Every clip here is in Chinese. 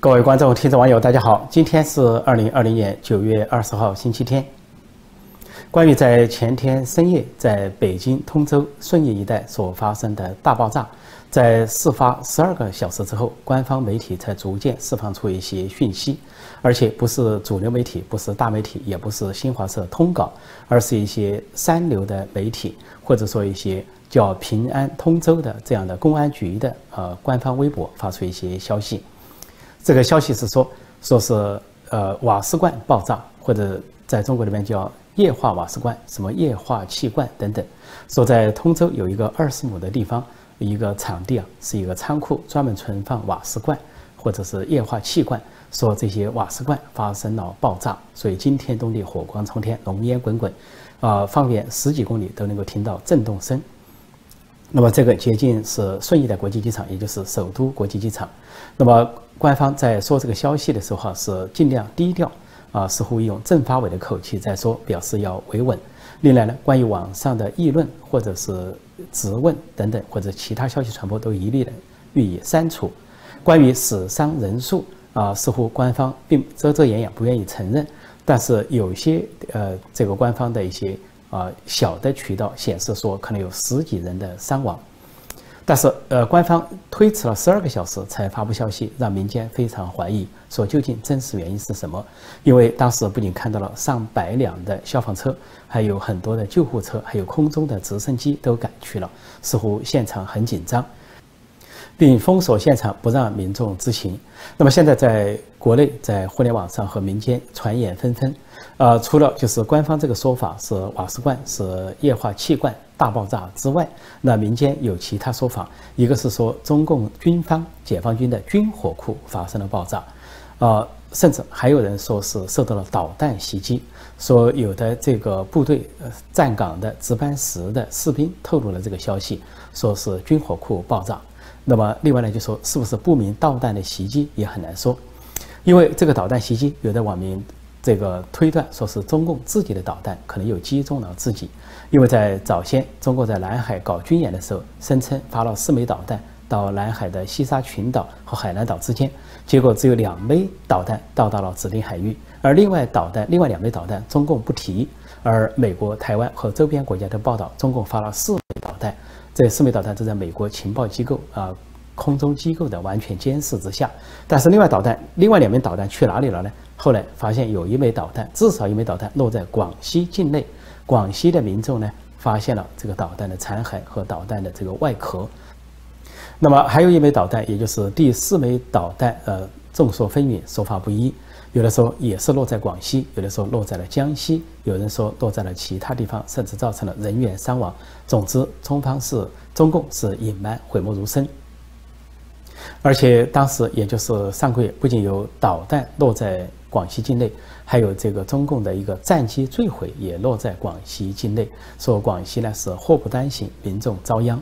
各位观众、听众、网友，大家好！今天是二零二零年九月二十号，星期天。关于在前天深夜在北京通州顺义一带所发生的大爆炸，在事发十二个小时之后，官方媒体才逐渐释放出一些讯息，而且不是主流媒体，不是大媒体，也不是新华社通稿，而是一些三流的媒体，或者说一些叫平安通州的这样的公安局的呃官方微博发出一些消息。这个消息是说，说是呃瓦斯罐爆炸，或者在中国里面叫液化瓦斯罐，什么液化气罐等等。说在通州有一个二十亩的地方，一个场地啊，是一个仓库，专门存放瓦斯罐或者是液化气罐。说这些瓦斯罐发生了爆炸，所以惊天动地，火光冲天，浓烟滚滚，啊，方圆十几公里都能够听到震动声。那么这个接近是顺义的国际机场，也就是首都国际机场。那么官方在说这个消息的时候是尽量低调，啊，似乎用政法委的口气在说，表示要维稳。另外呢，关于网上的议论或者是质问等等，或者其他消息传播，都一律的予以删除。关于死伤人数啊，似乎官方并遮遮掩掩，不愿意承认。但是有些呃，这个官方的一些。啊，小的渠道显示说可能有十几人的伤亡，但是呃，官方推迟了十二个小时才发布消息，让民间非常怀疑，说究竟真实原因是什么？因为当时不仅看到了上百辆的消防车，还有很多的救护车，还有空中的直升机都赶去了，似乎现场很紧张。并封锁现场，不让民众知情。那么现在在国内，在互联网上和民间传言纷纷。呃，除了就是官方这个说法是瓦斯罐是液化气罐大爆炸之外，那民间有其他说法。一个是说中共军方解放军的军火库发生了爆炸，呃，甚至还有人说是受到了导弹袭击。说有的这个部队站岗的值班室的士兵透露了这个消息，说是军火库爆炸。那么，另外呢，就说是不是不明导弹的袭击也很难说，因为这个导弹袭击，有的网民这个推断说是中共自己的导弹可能又击中了自己，因为在早先中国在南海搞军演的时候，声称发了四枚导弹到南海的西沙群岛和海南岛之间，结果只有两枚导弹到达了指定海域，而另外导弹另外两枚导弹中共不提，而美国、台湾和周边国家的报道，中共发了四枚导弹。这四枚导弹都在美国情报机构啊、空中机构的完全监视之下。但是另外导弹，另外两枚导弹去哪里了呢？后来发现有一枚导弹，至少一枚导弹落在广西境内。广西的民众呢，发现了这个导弹的残骸和导弹的这个外壳。那么还有一枚导弹，也就是第四枚导弹，呃，众说纷纭，说法不一。有的说也是落在广西，有的说落在了江西，有人说落在了其他地方，甚至造成了人员伤亡。总之，中方是中共是隐瞒，讳莫如深。而且当时也就是上个月，不仅有导弹落在广西境内，还有这个中共的一个战机坠毁也落在广西境内，说广西呢是祸不单行，民众遭殃。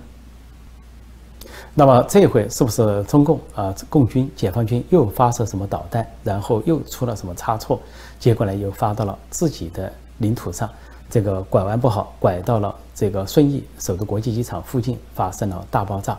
那么这回是不是中共啊，共军、解放军又发射什么导弹，然后又出了什么差错，结果呢又发到了自己的领土上，这个拐弯不好，拐到了这个顺义首都国际机场附近发生了大爆炸。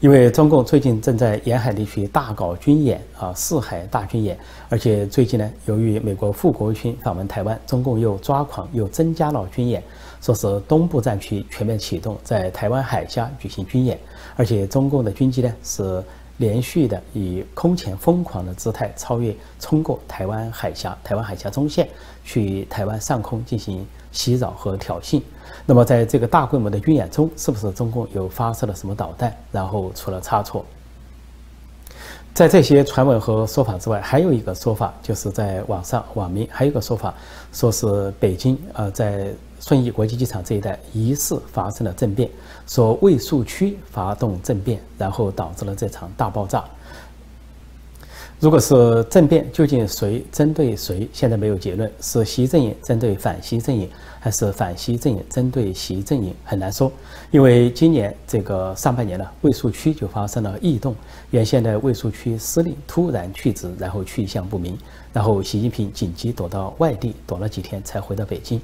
因为中共最近正在沿海地区大搞军演啊，四海大军演，而且最近呢，由于美国副国务卿访问台湾，中共又抓狂，又增加了军演，说是东部战区全面启动，在台湾海峡举行军演，而且中共的军机呢是连续的以空前疯狂的姿态超越冲过台湾海峡，台湾海峡中线去台湾上空进行袭扰和挑衅。那么，在这个大规模的军演中，是不是中共又发射了什么导弹，然后出了差错？在这些传闻和说法之外，还有一个说法，就是在网上网民还有一个说法，说是北京呃在顺义国际机场这一带疑似发生了政变，说卫戍区发动政变，然后导致了这场大爆炸。如果是政变，究竟谁针对谁？现在没有结论，是习阵营针对反习阵营，还是反习阵营针对习阵营？很难说，因为今年这个上半年呢，卫戍区就发生了异动，原先的卫戍区司令突然去职，然后去向不明，然后习近平紧急躲到外地，躲了几天才回到北京。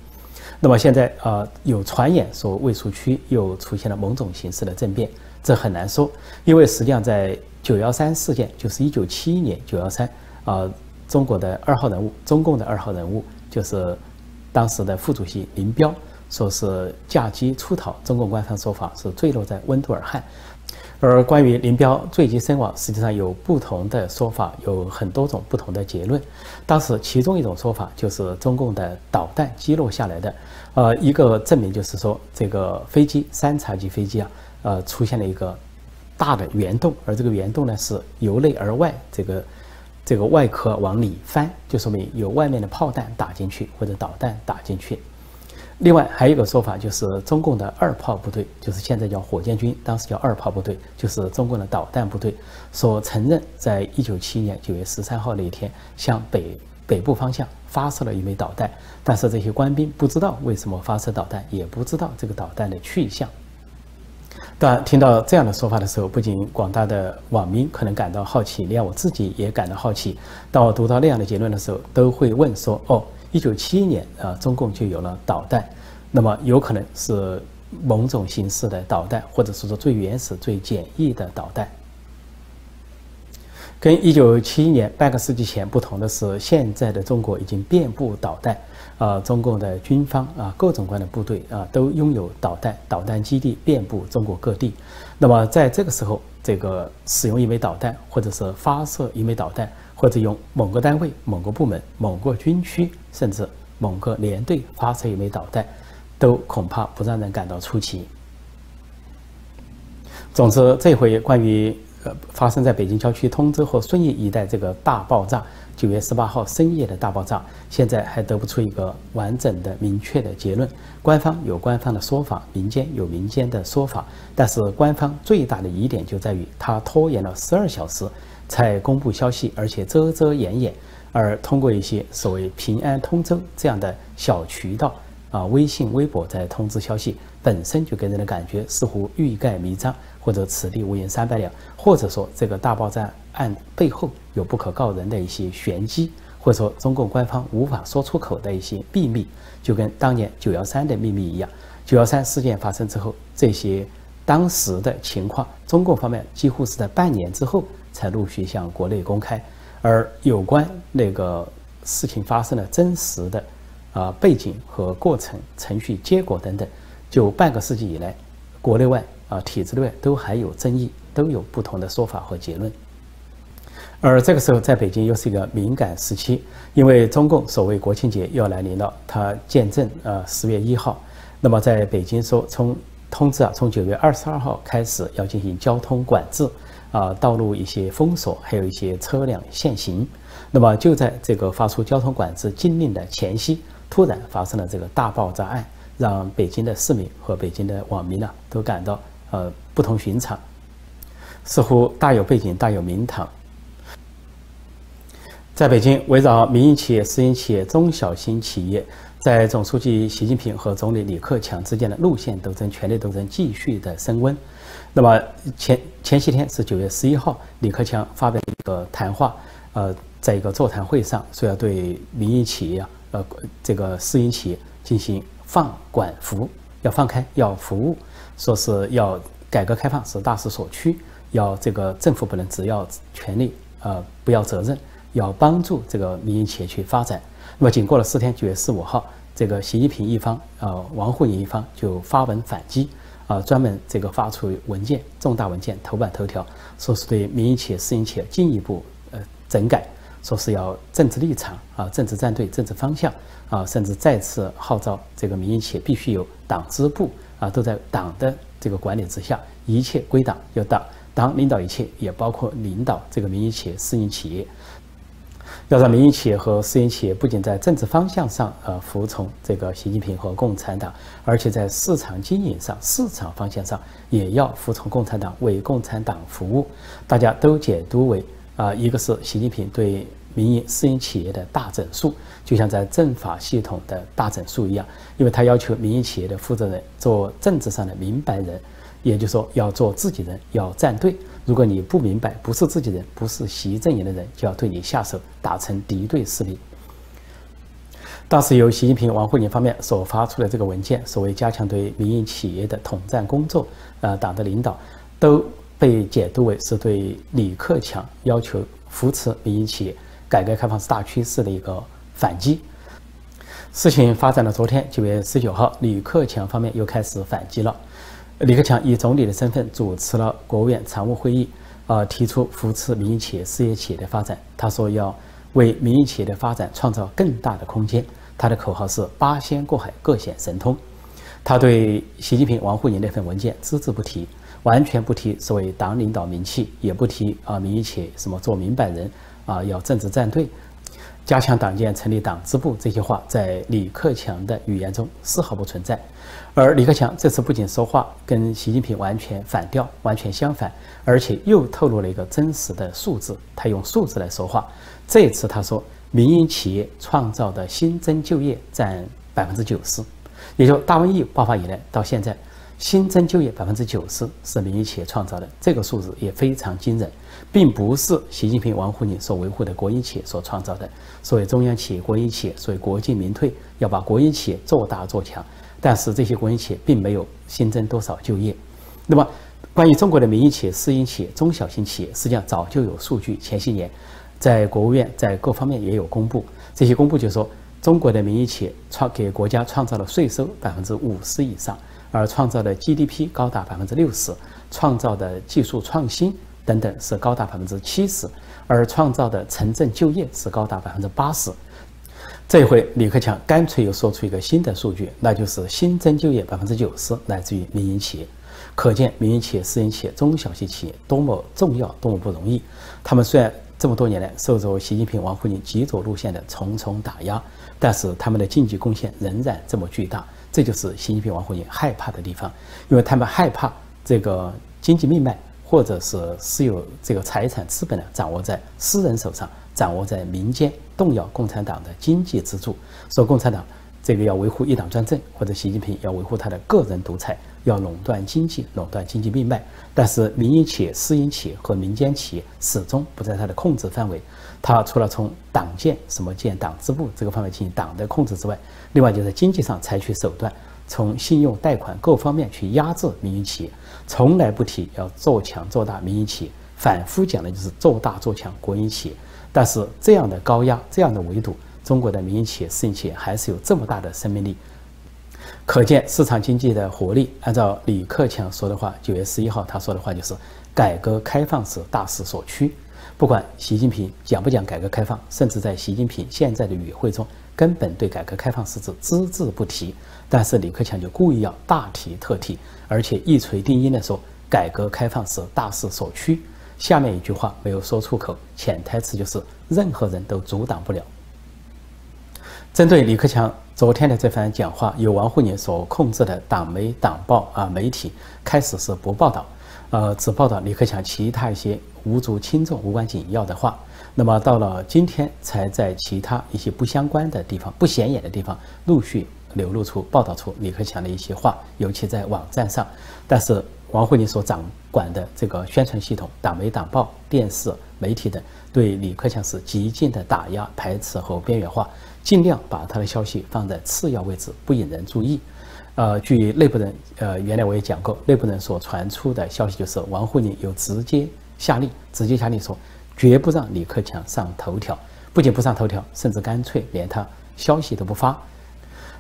那么现在啊，有传言说卫戍区又出现了某种形式的政变，这很难说，因为实际上在。九幺三事件，就是一九七一年九幺三啊，中国的二号人物，中共的二号人物，就是当时的副主席林彪，说是驾机出逃，中共官方说法是坠落在温都尔汗。而关于林彪坠机身亡，实际上有不同的说法，有很多种不同的结论。当时其中一种说法就是中共的导弹击落下来的，呃，一个证明就是说这个飞机三叉戟飞机啊，呃，出现了一个大的圆洞，而这个圆洞呢是由内而外，这个这个外壳往里翻，就说明有外面的炮弹打进去或者导弹打进去。另外还有一个说法，就是中共的二炮部队，就是现在叫火箭军，当时叫二炮部队，就是中共的导弹部队，所承认在一九七一年九月十三号那一天向北北部方向发射了一枚导弹，但是这些官兵不知道为什么发射导弹，也不知道这个导弹的去向。当然听到这样的说法的时候，不仅广大的网民可能感到好奇，连我自己也感到好奇。当我读到那样的结论的时候，都会问说：哦。一九七一年啊，中共就有了导弹，那么有可能是某种形式的导弹，或者是说最原始、最简易的导弹。跟一九七一年半个世纪前不同的是，现在的中国已经遍布导弹，啊，中共的军方啊，各种各样的部队啊，都拥有导弹，导弹基地遍布中国各地。那么在这个时候，这个使用一枚导弹，或者是发射一枚导弹。或者用某个单位、某个部门、某个军区，甚至某个连队发射一枚导弹，都恐怕不让人感到出奇。总之，这回关于呃发生在北京郊区通州和顺义一带这个大爆炸，九月十八号深夜的大爆炸，现在还得不出一个完整的、明确的结论。官方有官方的说法，民间有民间的说法，但是官方最大的疑点就在于它拖延了十二小时。才公布消息，而且遮遮掩掩，而通过一些所谓“平安通州”这样的小渠道啊，微信、微博在通知消息，本身就给人的感觉似乎欲盖弥彰，或者此地无银三百两，或者说这个大爆炸案背后有不可告人的一些玄机，或者说中共官方无法说出口的一些秘密，就跟当年九幺三的秘密一样。九幺三事件发生之后，这些当时的情况，中共方面几乎是在半年之后。才陆续向国内公开，而有关那个事情发生的真实的啊背景和过程、程序、结果等等，就半个世纪以来，国内外啊体制内都还有争议，都有不同的说法和结论。而这个时候，在北京又是一个敏感时期，因为中共所谓国庆节要来临了，它见证啊十月一号，那么在北京说从通知啊，从九月二十二号开始要进行交通管制。啊，道路一些封锁，还有一些车辆限行。那么就在这个发出交通管制禁令的前夕，突然发生了这个大爆炸案，让北京的市民和北京的网民呢都感到呃不同寻常，似乎大有背景，大有名堂。在北京，围绕民营企业、私营企业、中小型企业，在总书记习近平和总理李克强之间的路线斗争、权力斗争继续的升温。那么前前些天是九月十一号，李克强发表一个谈话，呃，在一个座谈会上说要对民营企业啊，呃，这个私营企业进行放管服，要放开，要服务，说是要改革开放是大势所趋，要这个政府不能只要权力，呃，不要责任，要帮助这个民营企业去发展。那么仅过了四天，九月十五号，这个习近平一方，呃，王沪宁一方就发文反击。啊，专门这个发出文件，重大文件头版头条，说是对民营企业、私营企业进一步呃整改，说是要政治立场啊、政治站队、政治方向啊，甚至再次号召这个民营企业必须有党支部啊，都在党的这个管理之下，一切归党，由党党领导一切，也包括领导这个民营企业、私营企业。要让民营企业和私营企业不仅在政治方向上呃服从这个习近平和共产党，而且在市场经营上、市场方向上也要服从共产党，为共产党服务。大家都解读为啊，一个是习近平对民营私营企业的大整肃，就像在政法系统的大整肃一样，因为他要求民营企业的负责人做政治上的明白人，也就是说要做自己人，要站队。如果你不明白，不是自己人，不是习阵营的人，就要对你下手，打成敌对势力。当时由习近平、王沪宁方面所发出的这个文件，所谓加强对民营企业的统战工作，呃，党的领导都被解读为是对李克强要求扶持民营企业、改革开放是大趋势的一个反击。事情发展到昨天九月十九号，李克强方面又开始反击了。李克强以总理的身份主持了国务院常务会议，呃，提出扶持民营企业、事业企业的发展。他说要为民营企业的发展创造更大的空间。他的口号是“八仙过海，各显神通”。他对习近平、王沪宁那份文件只字不提，完全不提所谓党领导名气，也不提啊民营企业什么做明白人啊要政治站队，加强党建、成立党支部这些话，在李克强的语言中丝毫不存在。而李克强这次不仅说话跟习近平完全反调，完全相反，而且又透露了一个真实的数字。他用数字来说话。这次他说，民营企业创造的新增就业占百分之九十，也就大瘟疫爆发以来到现在，新增就业百分之九十是民营企业创造的。这个数字也非常惊人，并不是习近平、王沪宁所维护的国营企业所创造的。所谓中央企业、国营企业，所谓国进民退，要把国营企业做大做强。但是这些国营企业并没有新增多少就业。那么，关于中国的民营企业、私营企业、中小型企业，实际上早就有数据。前些年，在国务院在各方面也有公布。这些公布就说，中国的民营企业创给国家创造了税收百分之五十以上，而创造的 GDP 高达百分之六十，创造的技术创新等等是高达百分之七十，而创造的城镇就业是高达百分之八十。这回李克强干脆又说出一个新的数据，那就是新增就业百分之九十来自于民营企业，可见民营企业、私营企业、中小型企业多么重要，多么不容易。他们虽然这么多年来受着习近平、王沪宁极左路线的重重打压，但是他们的经济贡献仍然这么巨大，这就是习近平、王沪宁害怕的地方，因为他们害怕这个经济命脉或者是私有这个财产资本呢掌握在私人手上。掌握在民间，动摇共产党的经济支柱。说共产党这个要维护一党专政，或者习近平要维护他的个人独裁，要垄断经济，垄断经济命脉。但是民营企业、私营企业和民间企业始终不在他的控制范围。他除了从党建什么建党支部这个方面进行党的控制之外，另外就在经济上采取手段，从信用、贷款各方面去压制民营企业，从来不提要做强做大民营企业，反复讲的就是做大做强国营企业。但是这样的高压，这样的围堵，中国的民营企业、私营企业还是有这么大的生命力，可见市场经济的活力。按照李克强说的话，九月十一号他说的话就是“改革开放是大势所趋”。不管习近平讲不讲改革开放，甚至在习近平现在的语会中根本对改革开放四字只字不提，但是李克强就故意要大提特提，而且一锤定音的说“改革开放是大势所趋”。下面一句话没有说出口，潜台词就是任何人都阻挡不了。针对李克强昨天的这番讲话，由王沪宁所控制的党媒、党报啊媒体开始是不报道，呃，只报道李克强其他一些无足轻重、无关紧要的话。那么到了今天，才在其他一些不相关的地方、不显眼的地方陆续流露出、报道出李克强的一些话，尤其在网站上。但是。王沪宁所掌管的这个宣传系统，党媒、党报、电视媒体等，对李克强是极尽的打压、排斥和边缘化，尽量把他的消息放在次要位置，不引人注意。呃，据内部人，呃，原来我也讲过，内部人所传出的消息就是，王沪宁有直接下令，直接下令说，绝不让李克强上头条，不仅不上头条，甚至干脆连他消息都不发。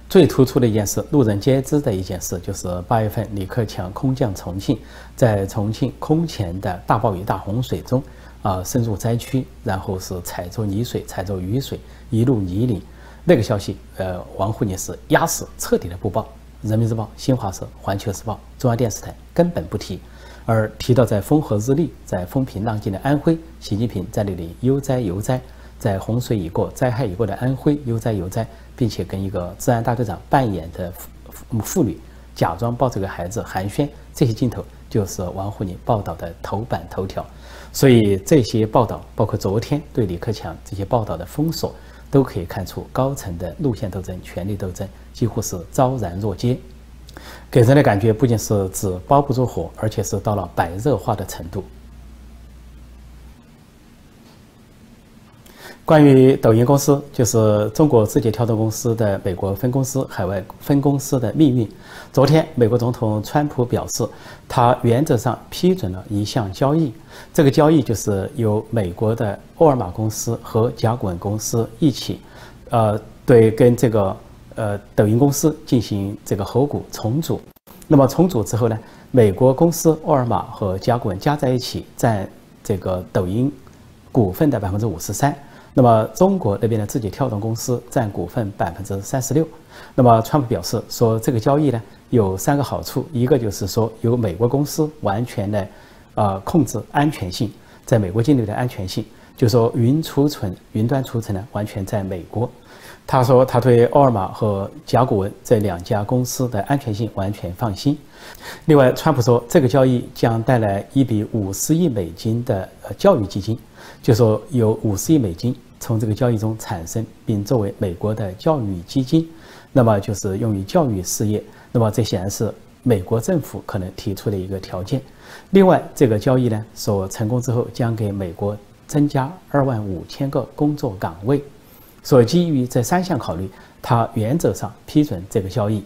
最突出的一件事，路人皆知的一件事，就是八月份李克强空降重庆，在重庆空前的大暴雨、大洪水中，啊，深入灾区，然后是踩着泥水、踩着雨水，一路泥泞。那个消息，呃，王沪宁是压死，彻底的不报。人民日报、新华社、环球时报、中央电视台根本不提，而提到在风和日丽、在风平浪静的安徽，习近平在那里悠哉悠哉。在洪水已过、灾害已过的安徽悠哉悠哉，并且跟一个治安大队长扮演的妇妇女假装抱着个孩子寒暄，这些镜头就是王沪宁报道的头版头条。所以这些报道，包括昨天对李克强这些报道的封锁，都可以看出高层的路线斗争、权力斗争几乎是昭然若揭，给人的感觉不仅是纸包不住火，而且是到了白热化的程度。关于抖音公司，就是中国字节跳动公司的美国分公司、海外分公司的命运。昨天，美国总统川普表示，他原则上批准了一项交易。这个交易就是由美国的沃尔玛公司和甲骨文公司一起，呃，对跟这个呃抖音公司进行这个合股重组。那么重组之后呢，美国公司沃尔玛和甲骨文加在一起占这个抖音股份的百分之五十三。那么中国那边的字节跳动公司占股份百分之三十六。那么川普表示说，这个交易呢有三个好处，一个就是说由美国公司完全的呃控制安全性，在美国境内的安全性，就说云储存、云端储存呢完全在美国。他说他对沃尔玛和甲骨文这两家公司的安全性完全放心。另外，川普说这个交易将带来一笔五十亿美金的呃教育基金，就说有五十亿美金。从这个交易中产生，并作为美国的教育基金，那么就是用于教育事业。那么这显然是美国政府可能提出的一个条件。另外，这个交易呢，所成功之后将给美国增加二万五千个工作岗位。所以，基于这三项考虑，他原则上批准这个交易。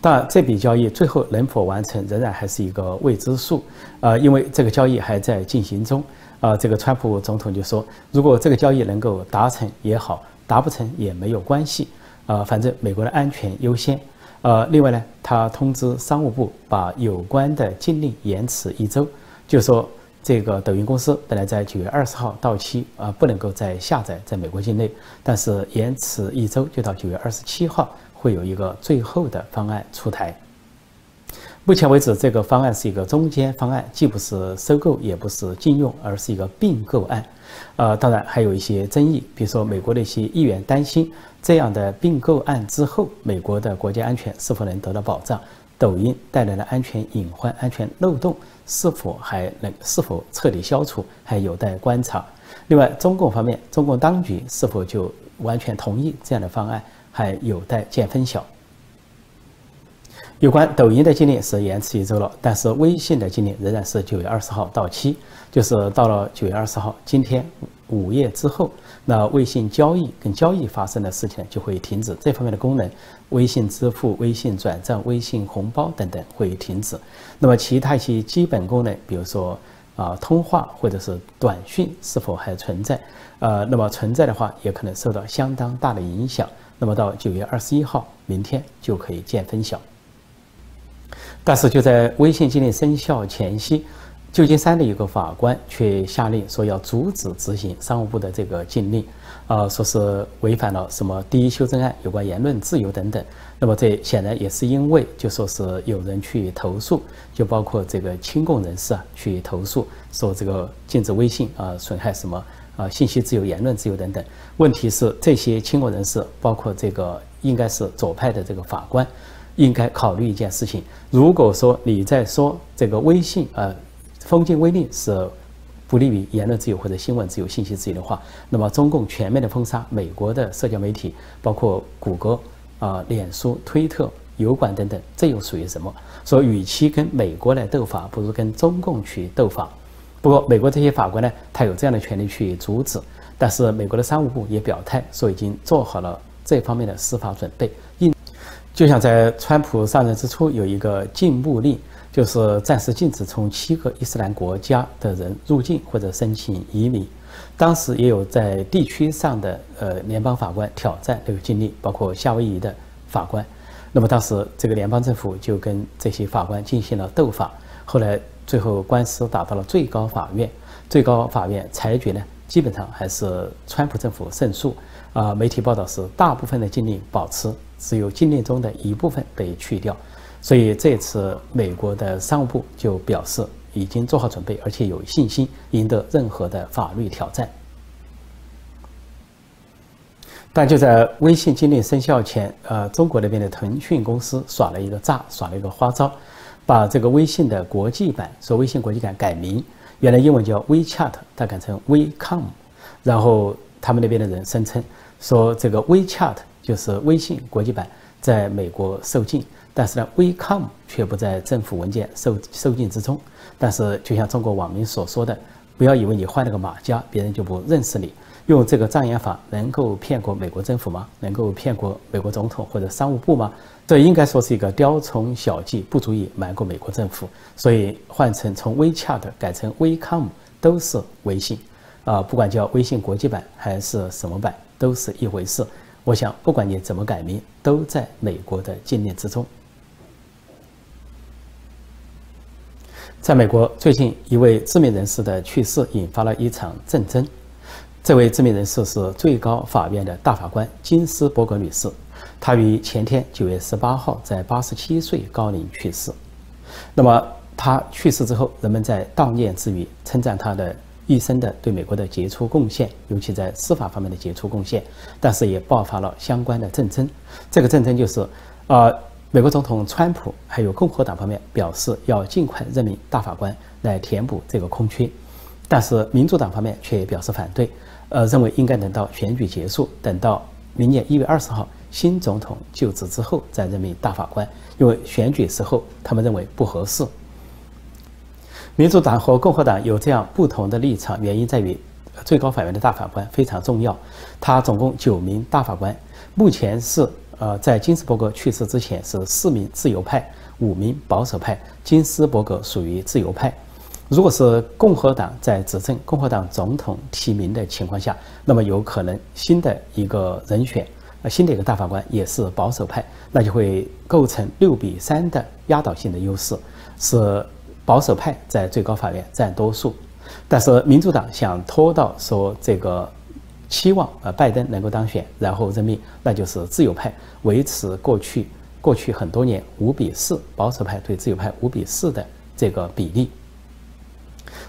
但这笔交易最后能否完成，仍然还是一个未知数。呃，因为这个交易还在进行中。啊，这个川普总统就说，如果这个交易能够达成也好，达不成也没有关系。啊，反正美国的安全优先。呃，另外呢，他通知商务部把有关的禁令延迟一周，就说这个抖音公司本来在九月二十号到期，啊，不能够再下载在美国境内，但是延迟一周，就到九月二十七号会有一个最后的方案出台。目前为止，这个方案是一个中间方案，既不是收购，也不是禁用，而是一个并购案。呃，当然还有一些争议，比如说美国的一些议员担心，这样的并购案之后，美国的国家安全是否能得到保障？抖音带来的安全隐患、安全漏洞是否还能是否彻底消除，还有待观察。另外，中共方面，中共当局是否就完全同意这样的方案，还有待见分晓。有关抖音的禁令是延迟一周了，但是微信的禁令仍然是九月二十号到期，就是到了九月二十号，今天午夜之后，那微信交易跟交易发生的事情就会停止，这方面的功能，微信支付、微信转账、微信红包等等会停止。那么其他一些基本功能，比如说啊通话或者是短讯是否还存在？呃，那么存在的话，也可能受到相当大的影响。那么到九月二十一号，明天就可以见分晓。但是就在微信禁令生效前夕，旧金山的一个法官却下令说要阻止执行商务部的这个禁令，啊，说是违反了什么第一修正案有关言论自由等等。那么这显然也是因为就说是有人去投诉，就包括这个亲共人士啊去投诉，说这个禁止微信啊损害什么啊信息自由、言论自由等等。问题是这些亲共人士，包括这个应该是左派的这个法官。应该考虑一件事情：如果说你在说这个微信呃封禁微令是不利于言论自由或者新闻自由、信息自由的话，那么中共全面的封杀美国的社交媒体，包括谷歌啊、脸书、推特、油管等等，这又属于什么？说与其跟美国来斗法，不如跟中共去斗法。不过，美国这些法官呢，他有这样的权利去阻止，但是美国的商务部也表态说已经做好了这方面的司法准备。应就像在川普上任之初有一个禁步令，就是暂时禁止从七个伊斯兰国家的人入境或者申请移民。当时也有在地区上的呃联邦法官挑战这个禁令，包括夏威夷的法官。那么当时这个联邦政府就跟这些法官进行了斗法。后来最后官司打到了最高法院，最高法院裁决呢，基本上还是川普政府胜诉。啊，媒体报道是大部分的禁令保持。只有禁令中的一部分被去掉，所以这次美国的商务部就表示已经做好准备，而且有信心赢得任何的法律挑战。但就在微信禁令生效前，呃，中国那边的腾讯公司耍了一个诈，耍了一个花招，把这个微信的国际版，说微信国际版改名，原来英文叫 WeChat，它改成 WeCom，然后他们那边的人声称说这个 WeChat。就是微信国际版在美国受禁，但是呢，WeCom 却不在政府文件受受禁之中。但是，就像中国网民所说的，不要以为你换了个马甲，别人就不认识你。用这个障眼法能够骗过美国政府吗？能够骗过美国总统或者商务部吗？这应该说是一个雕虫小技，不足以瞒过美国政府。所以换成从 WeChat 改成 WeCom 都是微信，啊，不管叫微信国际版还是什么版，都是一回事。我想，不管你怎么改名，都在美国的禁令之中。在美国，最近一位知名人士的去世引发了一场战争。这位知名人士是最高法院的大法官金斯伯格女士，她于前天九月十八号在八十七岁高龄去世。那么她去世之后，人们在悼念之余称赞她的一生的对美国的杰出贡献，尤其在司法方面的杰出贡献。但是也爆发了相关的战争。这个战争就是，呃。美国总统川普还有共和党方面表示要尽快任命大法官来填补这个空缺，但是民主党方面却表示反对，呃，认为应该等到选举结束，等到明年一月二十号新总统就职之后再任命大法官，因为选举时候他们认为不合适。民主党和共和党有这样不同的立场，原因在于最高法院的大法官非常重要，他总共九名大法官，目前是。呃，在金斯伯格去世之前，是四名自由派，五名保守派。金斯伯格属于自由派。如果是共和党在执政，共和党总统提名的情况下，那么有可能新的一个人选，呃，新的一个大法官也是保守派，那就会构成六比三的压倒性的优势，是保守派在最高法院占多数。但是民主党想拖到说这个。期望呃拜登能够当选，然后任命，那就是自由派维持过去过去很多年五比四保守派对自由派五比四的这个比例。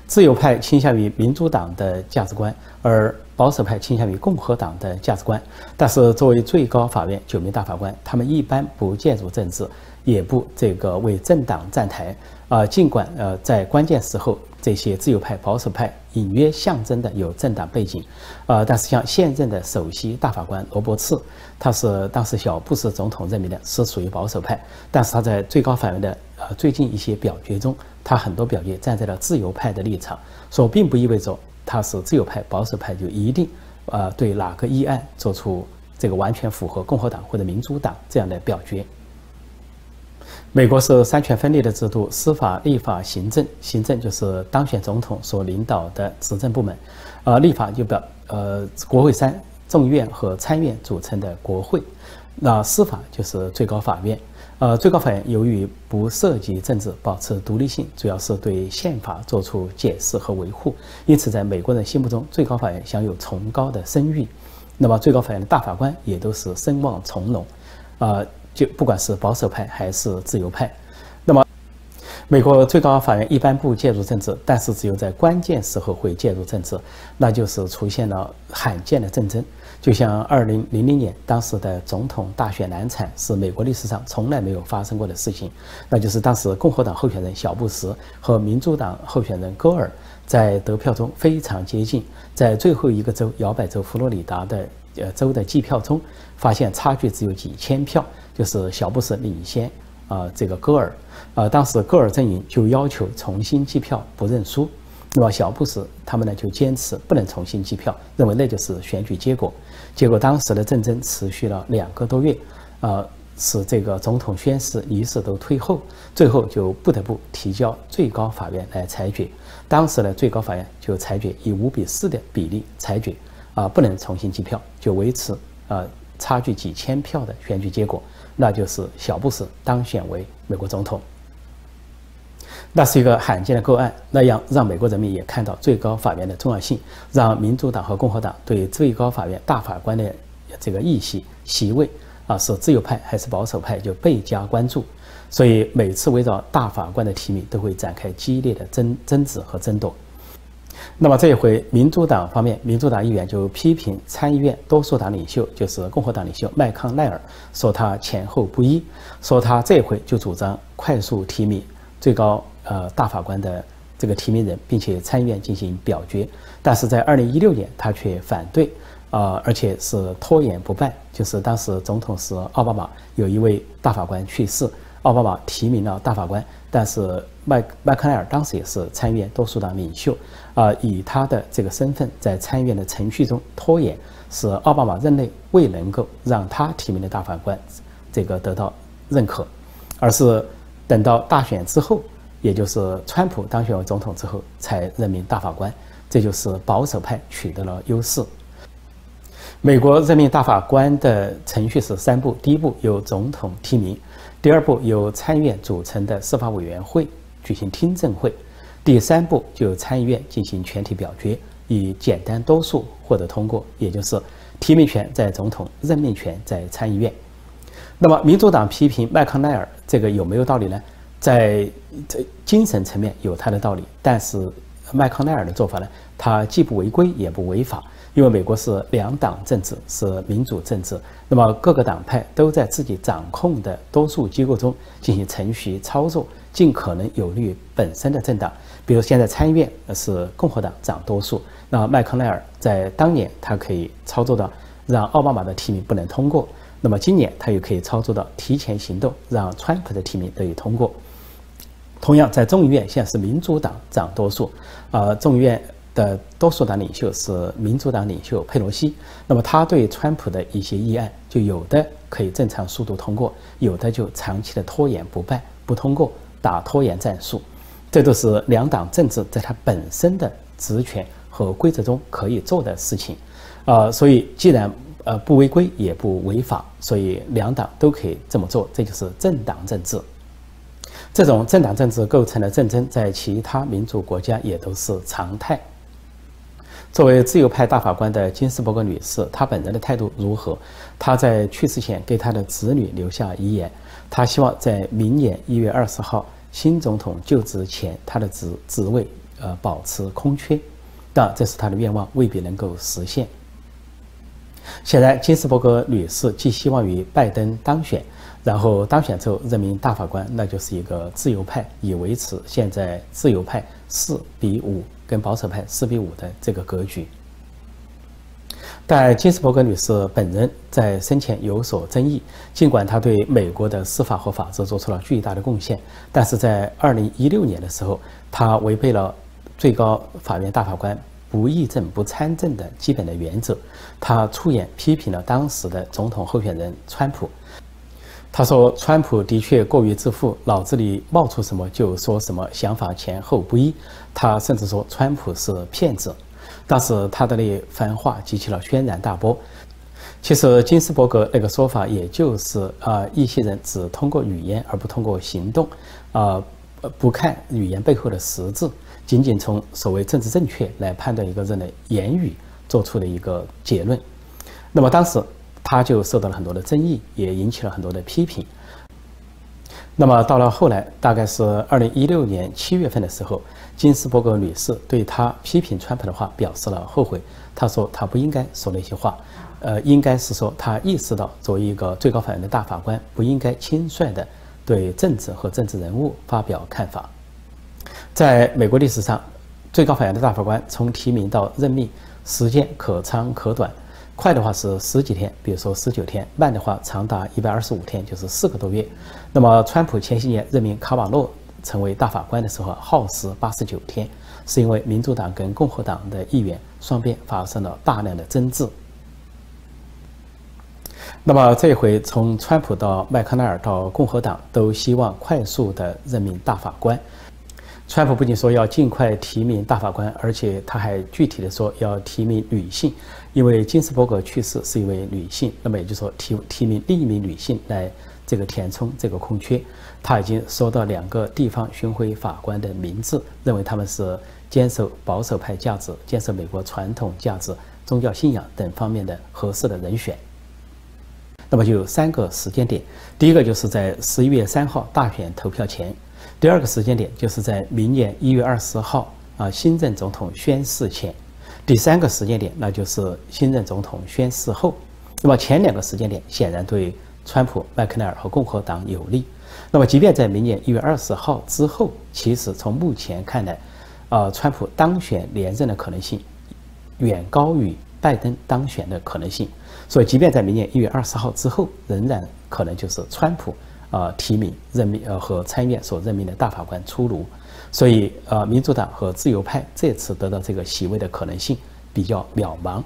自由派倾向于民主党的价值观，而保守派倾向于共和党的价值观。但是作为最高法院九名大法官，他们一般不介入政治，也不这个为政党站台啊。尽管呃在关键时候。这些自由派、保守派隐约象征的有政党背景，呃，但是像现任的首席大法官罗伯茨，他是当时小布什总统任命的，是属于保守派，但是他在最高法院的呃最近一些表决中，他很多表决站在了自由派的立场，说并不意味着他是自由派、保守派就一定呃对哪个议案做出这个完全符合共和党或者民主党这样的表决。美国是三权分立的制度，司法、立法、行政。行政就是当选总统所领导的执政部门，而立法就表呃国会三众议院和参议院组成的国会。那司法就是最高法院。呃，最高法院由于不涉及政治，保持独立性，主要是对宪法做出解释和维护，因此在美国人心目中，最高法院享有崇高的声誉。那么，最高法院的大法官也都是声望从隆，啊。就不管是保守派还是自由派，那么美国最高法院一般不介入政治，但是只有在关键时候会介入政治，那就是出现了罕见的战争。就像二零零零年当时的总统大选难产，是美国历史上从来没有发生过的事情。那就是当时共和党候选人小布什和民主党候选人戈尔在得票中非常接近，在最后一个州摇摆州佛罗里达的呃州的计票中，发现差距只有几千票。就是小布什领先，啊，这个戈尔，啊，当时戈尔阵营就要求重新计票，不认输。那么小布什他们呢就坚持不能重新计票，认为那就是选举结果。结果当时的战争持续了两个多月，啊，使这个总统宣誓仪式都退后，最后就不得不提交最高法院来裁决。当时的最高法院就裁决以五比四的比例裁决，啊，不能重新计票，就维持啊差距几千票的选举结果。那就是小布什当选为美国总统，那是一个罕见的个案。那样让美国人民也看到最高法院的重要性，让民主党和共和党对最高法院大法官的这个议席席位啊，是自由派还是保守派，就倍加关注。所以每次围绕大法官的提名，都会展开激烈的争争执和争夺。那么这一回，民主党方面，民主党议员就批评参议院多数党领袖，就是共和党领袖麦康奈尔，说他前后不一，说他这回就主张快速提名最高呃大法官的这个提名人，并且参议院进行表决。但是在二零一六年，他却反对，啊，而且是拖延不办。就是当时总统是奥巴马，有一位大法官去世，奥巴马提名了大法官，但是麦麦克奈尔当时也是参议院多数党领袖，啊，以他的这个身份在参议院的程序中拖延，使奥巴马任内未能够让他提名的大法官这个得到认可，而是等到大选之后，也就是川普当选为总统之后才任命大法官，这就是保守派取得了优势。美国任命大法官的程序是三步：第一步由总统提名；第二步由参议院组成的司法委员会举行听证会；第三步就参议院进行全体表决，以简单多数获得通过。也就是提名权在总统，任命权在参议院。那么，民主党批评麦康奈尔这个有没有道理呢？在这精神层面有他的道理，但是麦康奈尔的做法呢，他既不违规也不违法。因为美国是两党政治，是民主政治，那么各个党派都在自己掌控的多数机构中进行程序操作，尽可能有利于本身的政党。比如现在参议院是共和党掌多数，那麦康奈尔在当年他可以操作到让奥巴马的提名不能通过，那么今年他又可以操作到提前行动，让川普的提名得以通过。同样，在众议院现在是民主党掌多数，啊，众议院。的多数党领袖是民主党领袖佩洛西，那么他对川普的一些议案，就有的可以正常速度通过，有的就长期的拖延不办不通过，打拖延战术，这都是两党政治在它本身的职权和规则中可以做的事情，啊，所以既然呃不违规也不违法，所以两党都可以这么做，这就是政党政治。这种政党政治构成的战争，在其他民主国家也都是常态。作为自由派大法官的金斯伯格女士，她本人的态度如何？她在去世前给她的子女留下遗言，她希望在明年一月二十号新总统就职前，她的职职位呃保持空缺。但这是她的愿望，未必能够实现。显然，金斯伯格女士寄希望于拜登当选，然后当选之后任命大法官，那就是一个自由派以维持现在自由派四比五。跟保守派四比五的这个格局，但金斯伯格女士本人在生前有所争议。尽管她对美国的司法和法治做出了巨大的贡献，但是在二零一六年的时候，她违背了最高法院大法官不议政不参政的基本的原则。她出言批评了当时的总统候选人川普。他说：“川普的确过于自负，脑子里冒出什么就说什么，想法前后不一。他甚至说川普是骗子。但是他的那番话激起了轩然大波。其实金斯伯格那个说法，也就是啊，一些人只通过语言而不通过行动，啊，不看语言背后的实质，仅仅从所谓政治正确来判断一个人的言语，做出的一个结论。那么当时。”他就受到了很多的争议，也引起了很多的批评。那么到了后来，大概是二零一六年七月份的时候，金斯伯格女士对他批评川普的话表示了后悔。她说她不应该说那些话，呃，应该是说她意识到作为一个最高法院的大法官，不应该轻率的对政治和政治人物发表看法。在美国历史上，最高法院的大法官从提名到任命时间可长可短。快的话是十几天，比如说十九天；慢的话长达一百二十五天，就是四个多月。那么，川普前些年任命卡瓦诺成为大法官的时候，耗时八十九天，是因为民主党跟共和党的议员双边发生了大量的争执。那么这一回从川普到麦康奈尔到共和党都希望快速的任命大法官。川普不仅说要尽快提名大法官，而且他还具体的说要提名女性，因为金斯伯格去世是一位女性，那么也就是说提提名另一名女性来这个填充这个空缺。他已经说到两个地方巡回法官的名字，认为他们是坚守保守派价值、坚守美国传统价值、宗教信仰等方面的合适的人选。那么就有三个时间点，第一个就是在十一月三号大选投票前。第二个时间点就是在明年一月二十号啊，新任总统宣誓前；第三个时间点，那就是新任总统宣誓后。那么前两个时间点显然对川普、麦克奈尔和共和党有利。那么即便在明年一月二十号之后，其实从目前看来，呃，川普当选连任的可能性远高于拜登当选的可能性。所以，即便在明年一月二十号之后，仍然可能就是川普。呃提名任命呃和参议院所任命的大法官出炉，所以呃民主党和自由派这次得到这个席位的可能性比较渺茫。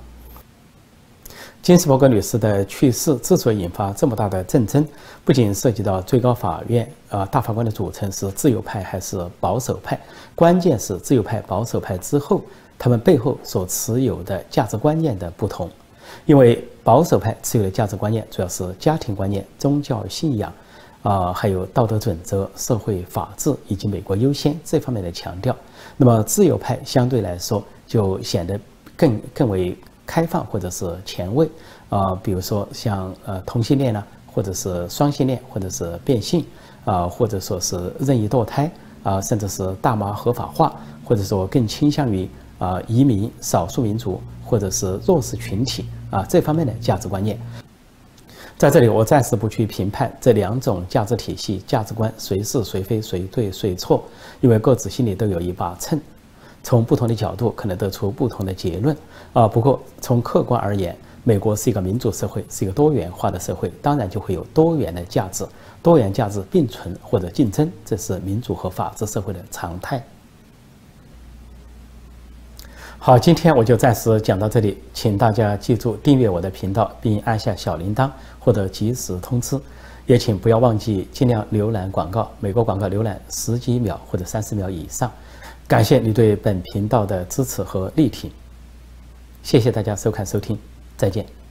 金斯伯格女士的去世之所以引发这么大的震争，不仅涉及到最高法院呃大法官的组成是自由派还是保守派，关键是自由派、保守派之后，他们背后所持有的价值观念的不同。因为保守派持有的价值观念主要是家庭观念、宗教信仰，啊，还有道德准则、社会法治以及美国优先这方面的强调。那么自由派相对来说就显得更更为开放或者是前卫，啊，比如说像呃同性恋呢，或者是双性恋，或者是变性，啊，或者说是任意堕胎，啊，甚至是大麻合法化，或者说更倾向于啊移民、少数民族或者是弱势群体。啊，这方面的价值观念，在这里我暂时不去评判这两种价值体系、价值观谁是谁非、谁对谁错，因为各自心里都有一把秤，从不同的角度可能得出不同的结论。啊，不过从客观而言，美国是一个民主社会，是一个多元化的社会，当然就会有多元的价值，多元价值并存或者竞争，这是民主和法治社会的常态。好，今天我就暂时讲到这里，请大家记住订阅我的频道，并按下小铃铛获得及时通知。也请不要忘记尽量浏览广告，每个广告浏览十几秒或者三十秒以上。感谢你对本频道的支持和力挺，谢谢大家收看收听，再见。